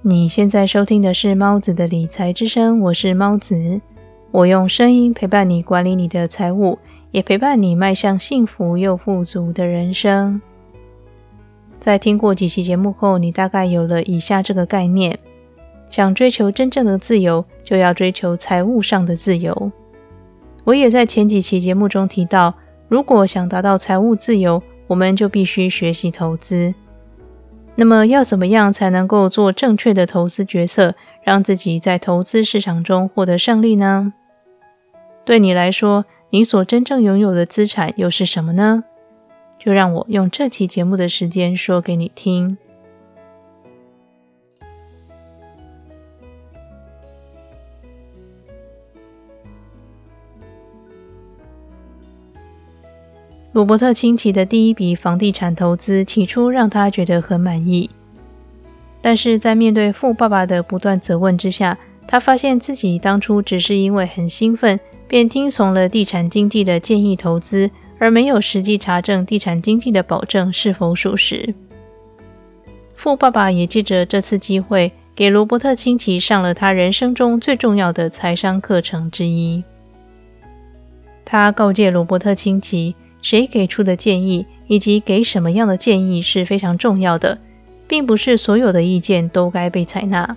你现在收听的是猫子的理财之声，我是猫子，我用声音陪伴你管理你的财务，也陪伴你迈向幸福又富足的人生。在听过几期节目后，你大概有了以下这个概念：想追求真正的自由，就要追求财务上的自由。我也在前几期节目中提到，如果想达到财务自由，我们就必须学习投资。那么要怎么样才能够做正确的投资决策，让自己在投资市场中获得胜利呢？对你来说，你所真正拥有的资产又是什么呢？就让我用这期节目的时间说给你听。罗伯特清崎的第一笔房地产投资，起初让他觉得很满意，但是在面对富爸爸的不断责问之下，他发现自己当初只是因为很兴奋，便听从了地产经纪的建议投资，而没有实际查证地产经纪的保证是否属实。富爸爸也借着这次机会，给罗伯特清崎上了他人生中最重要的财商课程之一。他告诫罗伯特清崎。谁给出的建议，以及给什么样的建议是非常重要的，并不是所有的意见都该被采纳。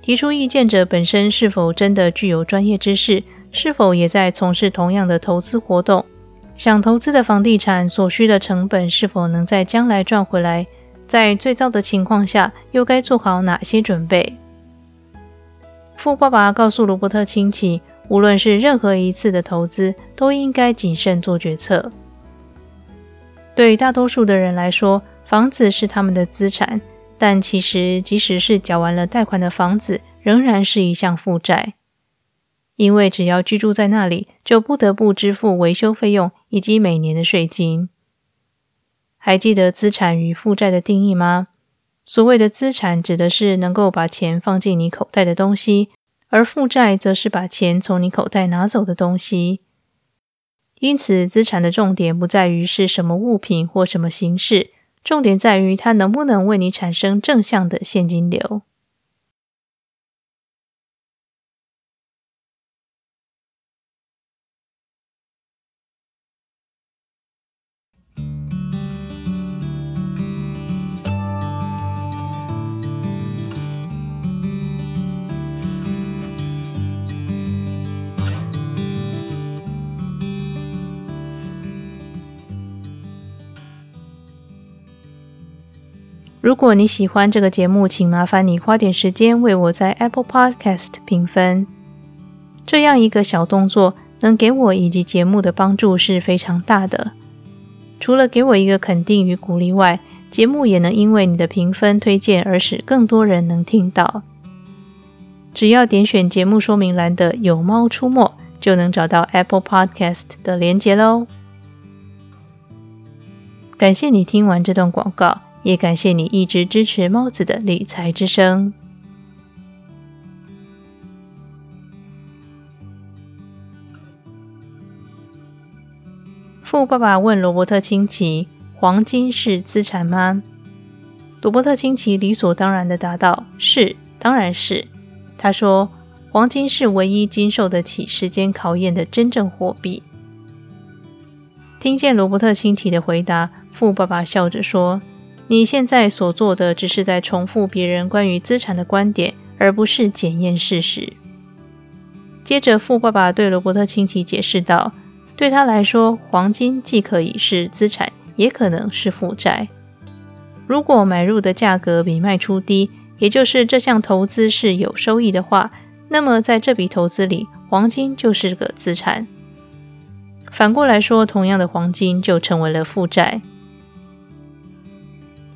提出意见者本身是否真的具有专业知识，是否也在从事同样的投资活动，想投资的房地产所需的成本是否能在将来赚回来，在最糟的情况下又该做好哪些准备？富爸爸告诉罗伯特亲戚。无论是任何一次的投资，都应该谨慎做决策。对大多数的人来说，房子是他们的资产，但其实，即使是缴完了贷款的房子，仍然是一项负债，因为只要居住在那里，就不得不支付维修费用以及每年的税金。还记得资产与负债的定义吗？所谓的资产，指的是能够把钱放进你口袋的东西。而负债则是把钱从你口袋拿走的东西，因此资产的重点不在于是什么物品或什么形式，重点在于它能不能为你产生正向的现金流。如果你喜欢这个节目，请麻烦你花点时间为我在 Apple Podcast 评分。这样一个小动作，能给我以及节目的帮助是非常大的。除了给我一个肯定与鼓励外，节目也能因为你的评分推荐而使更多人能听到。只要点选节目说明栏的“有猫出没”，就能找到 Apple Podcast 的连接喽。感谢你听完这段广告。也感谢你一直支持猫子的理财之声。富爸爸问罗伯特清崎：“黄金是资产吗？”罗伯特清崎理所当然的答道：“是，当然是。”他说：“黄金是唯一经受得起时间考验的真正货币。”听见罗伯特清崎的回答，富爸爸笑着说。你现在所做的只是在重复别人关于资产的观点，而不是检验事实。接着，富爸爸对罗伯特清崎解释道：“对他来说，黄金既可以是资产，也可能是负债。如果买入的价格比卖出低，也就是这项投资是有收益的话，那么在这笔投资里，黄金就是个资产。反过来说，同样的黄金就成为了负债。”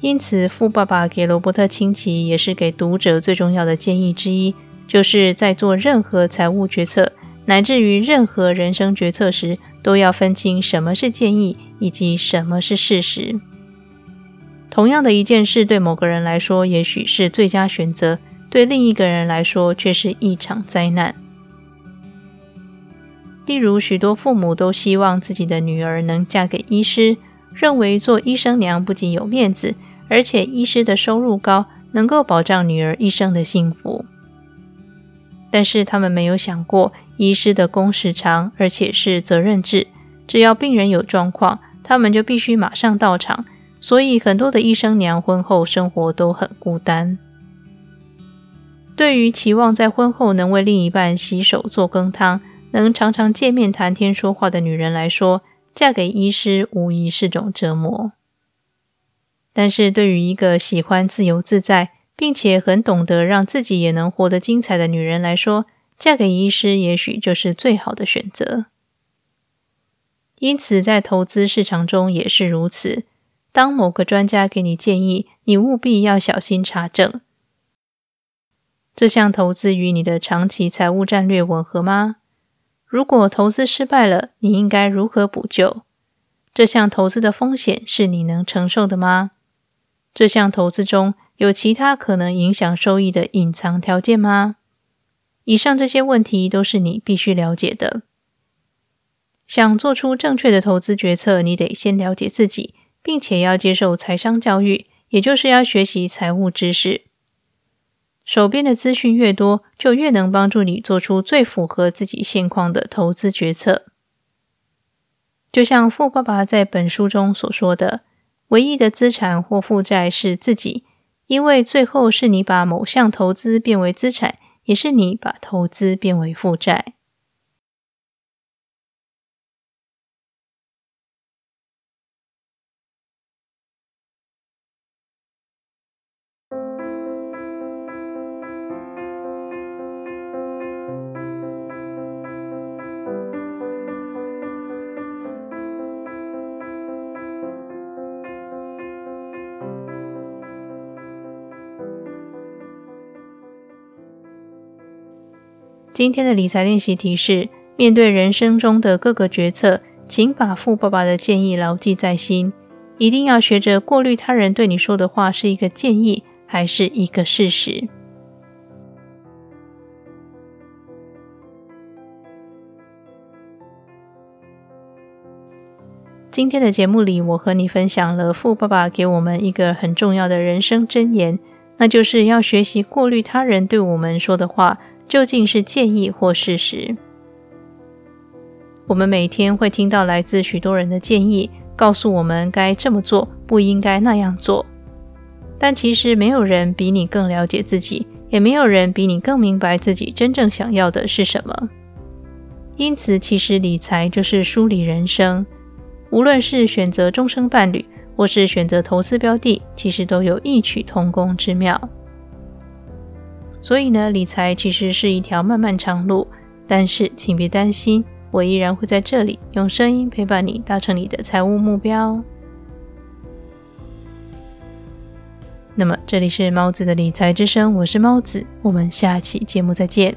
因此，富爸爸给罗伯特清崎也是给读者最重要的建议之一，就是在做任何财务决策，乃至于任何人生决策时，都要分清什么是建议，以及什么是事实。同样的一件事，对某个人来说也许是最佳选择，对另一个人来说却是一场灾难。例如，许多父母都希望自己的女儿能嫁给医师，认为做医生娘不仅有面子。而且医师的收入高，能够保障女儿一生的幸福。但是他们没有想过，医师的工时长，而且是责任制，只要病人有状况，他们就必须马上到场。所以很多的医生娘婚后生活都很孤单。对于期望在婚后能为另一半洗手做羹汤，能常常见面谈天说话的女人来说，嫁给医师无疑是种折磨。但是对于一个喜欢自由自在，并且很懂得让自己也能活得精彩的女人来说，嫁给医师也许就是最好的选择。因此，在投资市场中也是如此。当某个专家给你建议，你务必要小心查证。这项投资与你的长期财务战略吻合吗？如果投资失败了，你应该如何补救？这项投资的风险是你能承受的吗？这项投资中有其他可能影响收益的隐藏条件吗？以上这些问题都是你必须了解的。想做出正确的投资决策，你得先了解自己。并且要接受财商教育，也就是要学习财务知识。手边的资讯越多，就越能帮助你做出最符合自己现况的投资决策。就像富爸爸在本书中所说的：“唯一的资产或负债是自己，因为最后是你把某项投资变为资产，也是你把投资变为负债。”今天的理财练习题是：面对人生中的各个决策，请把富爸爸的建议牢记在心，一定要学着过滤他人对你说的话是一个建议还是一个事实。今天的节目里，我和你分享了富爸爸给我们一个很重要的人生箴言，那就是要学习过滤他人对我们说的话。究竟是建议或事实？我们每天会听到来自许多人的建议，告诉我们该这么做，不应该那样做。但其实没有人比你更了解自己，也没有人比你更明白自己真正想要的是什么。因此，其实理财就是梳理人生。无论是选择终生伴侣，或是选择投资标的，其实都有异曲同工之妙。所以呢，理财其实是一条漫漫长路，但是请别担心，我依然会在这里用声音陪伴你，达成你的财务目标。那么，这里是猫子的理财之声，我是猫子，我们下期节目再见。